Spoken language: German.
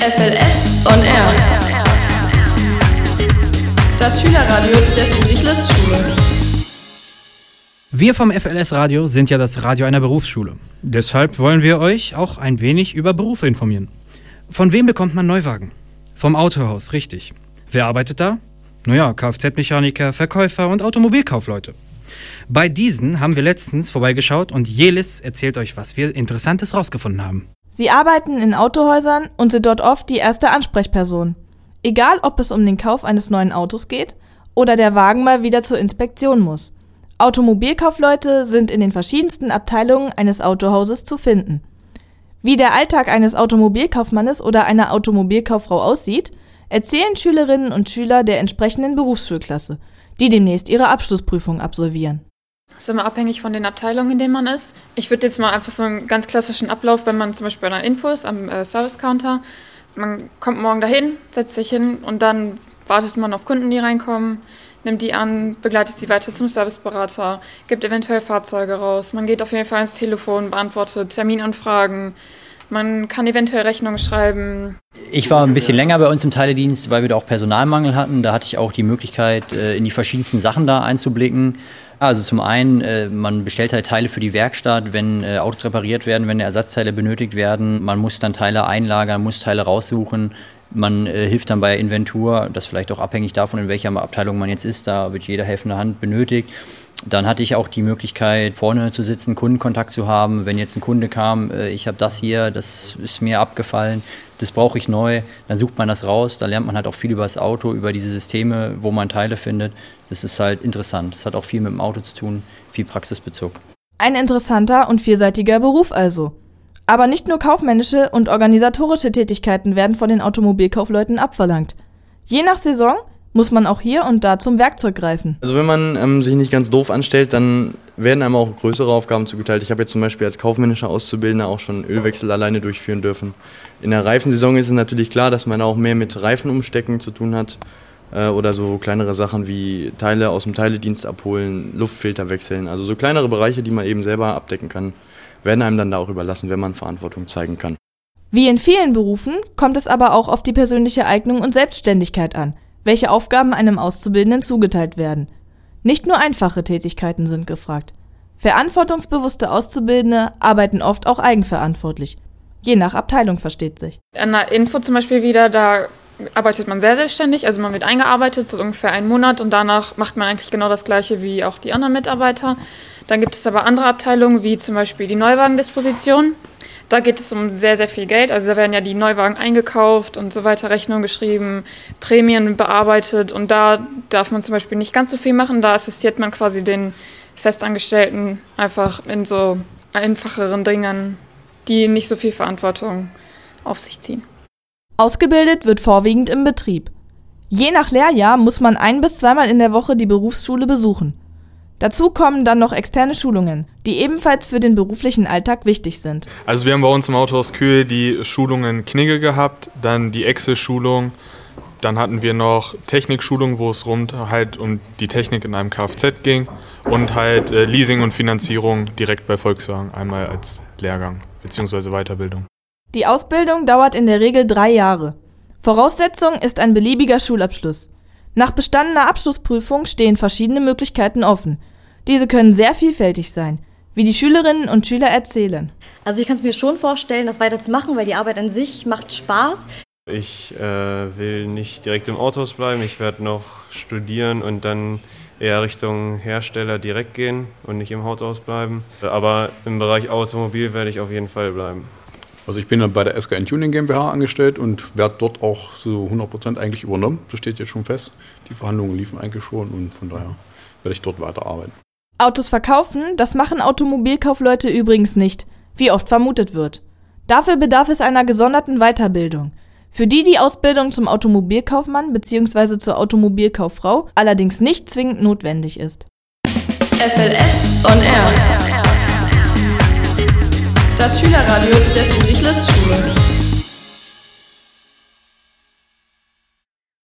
FLS on Air. Das Schülerradio der Friedrich-List-Schule. Wir vom FLS Radio sind ja das Radio einer Berufsschule. Deshalb wollen wir euch auch ein wenig über Berufe informieren. Von wem bekommt man Neuwagen? Vom Autohaus, richtig. Wer arbeitet da? Naja, Kfz-Mechaniker, Verkäufer und Automobilkaufleute. Bei diesen haben wir letztens vorbeigeschaut und Jelis erzählt euch, was wir Interessantes rausgefunden haben. Sie arbeiten in Autohäusern und sind dort oft die erste Ansprechperson. Egal, ob es um den Kauf eines neuen Autos geht oder der Wagen mal wieder zur Inspektion muss. Automobilkaufleute sind in den verschiedensten Abteilungen eines Autohauses zu finden. Wie der Alltag eines Automobilkaufmannes oder einer Automobilkauffrau aussieht, erzählen Schülerinnen und Schüler der entsprechenden Berufsschulklasse, die demnächst ihre Abschlussprüfung absolvieren. Das ist immer abhängig von den Abteilungen, in denen man ist. Ich würde jetzt mal einfach so einen ganz klassischen Ablauf, wenn man zum Beispiel bei einer Info ist, am äh, Service-Counter. Man kommt morgen dahin, setzt sich hin und dann wartet man auf Kunden, die reinkommen, nimmt die an, begleitet sie weiter zum Serviceberater, gibt eventuell Fahrzeuge raus. Man geht auf jeden Fall ins Telefon, beantwortet Terminanfragen. Man kann eventuell Rechnungen schreiben. Ich war ein bisschen länger bei uns im Teiledienst, weil wir da auch Personalmangel hatten. Da hatte ich auch die Möglichkeit, äh, in die verschiedensten Sachen da einzublicken. Also zum einen, äh, man bestellt halt Teile für die Werkstatt, wenn äh, Autos repariert werden, wenn Ersatzteile benötigt werden. Man muss dann Teile einlagern, muss Teile raussuchen. Man hilft dann bei Inventur, das vielleicht auch abhängig davon, in welcher Abteilung man jetzt ist. Da wird jeder helfende Hand benötigt. Dann hatte ich auch die Möglichkeit, vorne zu sitzen, Kundenkontakt zu haben. Wenn jetzt ein Kunde kam, äh, ich habe das hier, das ist mir abgefallen, das brauche ich neu, dann sucht man das raus. Da lernt man halt auch viel über das Auto, über diese Systeme, wo man Teile findet. Das ist halt interessant. Das hat auch viel mit dem Auto zu tun, viel Praxisbezug. Ein interessanter und vielseitiger Beruf also. Aber nicht nur kaufmännische und organisatorische Tätigkeiten werden von den Automobilkaufleuten abverlangt. Je nach Saison muss man auch hier und da zum Werkzeug greifen. Also wenn man ähm, sich nicht ganz doof anstellt, dann werden einem auch größere Aufgaben zugeteilt. Ich habe jetzt zum Beispiel als kaufmännischer Auszubildender auch schon Ölwechsel alleine durchführen dürfen. In der Reifensaison ist es natürlich klar, dass man auch mehr mit Reifenumstecken zu tun hat äh, oder so kleinere Sachen wie Teile aus dem Teiledienst abholen, Luftfilter wechseln. Also so kleinere Bereiche, die man eben selber abdecken kann, werden einem dann da auch überlassen, wenn man Verantwortung zeigen kann. Wie in vielen Berufen kommt es aber auch auf die persönliche Eignung und Selbstständigkeit an welche Aufgaben einem Auszubildenden zugeteilt werden. Nicht nur einfache Tätigkeiten sind gefragt. Verantwortungsbewusste Auszubildende arbeiten oft auch eigenverantwortlich. Je nach Abteilung versteht sich. An der Info zum Beispiel wieder, da arbeitet man sehr selbstständig, also man wird eingearbeitet, so ungefähr einen Monat und danach macht man eigentlich genau das gleiche wie auch die anderen Mitarbeiter. Dann gibt es aber andere Abteilungen, wie zum Beispiel die Neuwagendisposition. Da geht es um sehr, sehr viel Geld. Also da werden ja die Neuwagen eingekauft und so weiter, Rechnungen geschrieben, Prämien bearbeitet. Und da darf man zum Beispiel nicht ganz so viel machen. Da assistiert man quasi den Festangestellten einfach in so einfacheren Dingern, die nicht so viel Verantwortung auf sich ziehen. Ausgebildet wird vorwiegend im Betrieb. Je nach Lehrjahr muss man ein bis zweimal in der Woche die Berufsschule besuchen. Dazu kommen dann noch externe Schulungen, die ebenfalls für den beruflichen Alltag wichtig sind. Also wir haben bei uns im Autohaus Kühl die Schulungen Knigge gehabt, dann die Excel-Schulung, dann hatten wir noch Technikschulung, wo es rund halt um die Technik in einem Kfz ging und halt äh, Leasing und Finanzierung direkt bei Volkswagen einmal als Lehrgang bzw. Weiterbildung. Die Ausbildung dauert in der Regel drei Jahre. Voraussetzung ist ein beliebiger Schulabschluss. Nach bestandener Abschlussprüfung stehen verschiedene Möglichkeiten offen. Diese können sehr vielfältig sein, wie die Schülerinnen und Schüler erzählen. Also ich kann es mir schon vorstellen, das weiterzumachen, weil die Arbeit an sich macht Spaß. Ich äh, will nicht direkt im Autohaus bleiben, ich werde noch studieren und dann eher Richtung Hersteller direkt gehen und nicht im Autohaus bleiben. Aber im Bereich Automobil werde ich auf jeden Fall bleiben. Also ich bin dann bei der SKN Tuning GmbH angestellt und werde dort auch so 100% eigentlich übernommen. Das steht jetzt schon fest. Die Verhandlungen liefen eigentlich schon und von daher werde ich dort weiterarbeiten. Autos verkaufen, das machen Automobilkaufleute übrigens nicht, wie oft vermutet wird. Dafür bedarf es einer gesonderten Weiterbildung. Für die die Ausbildung zum Automobilkaufmann bzw. zur Automobilkauffrau allerdings nicht zwingend notwendig ist. FLS on Air. Das Schülerradio der Friedrich-List-Schule.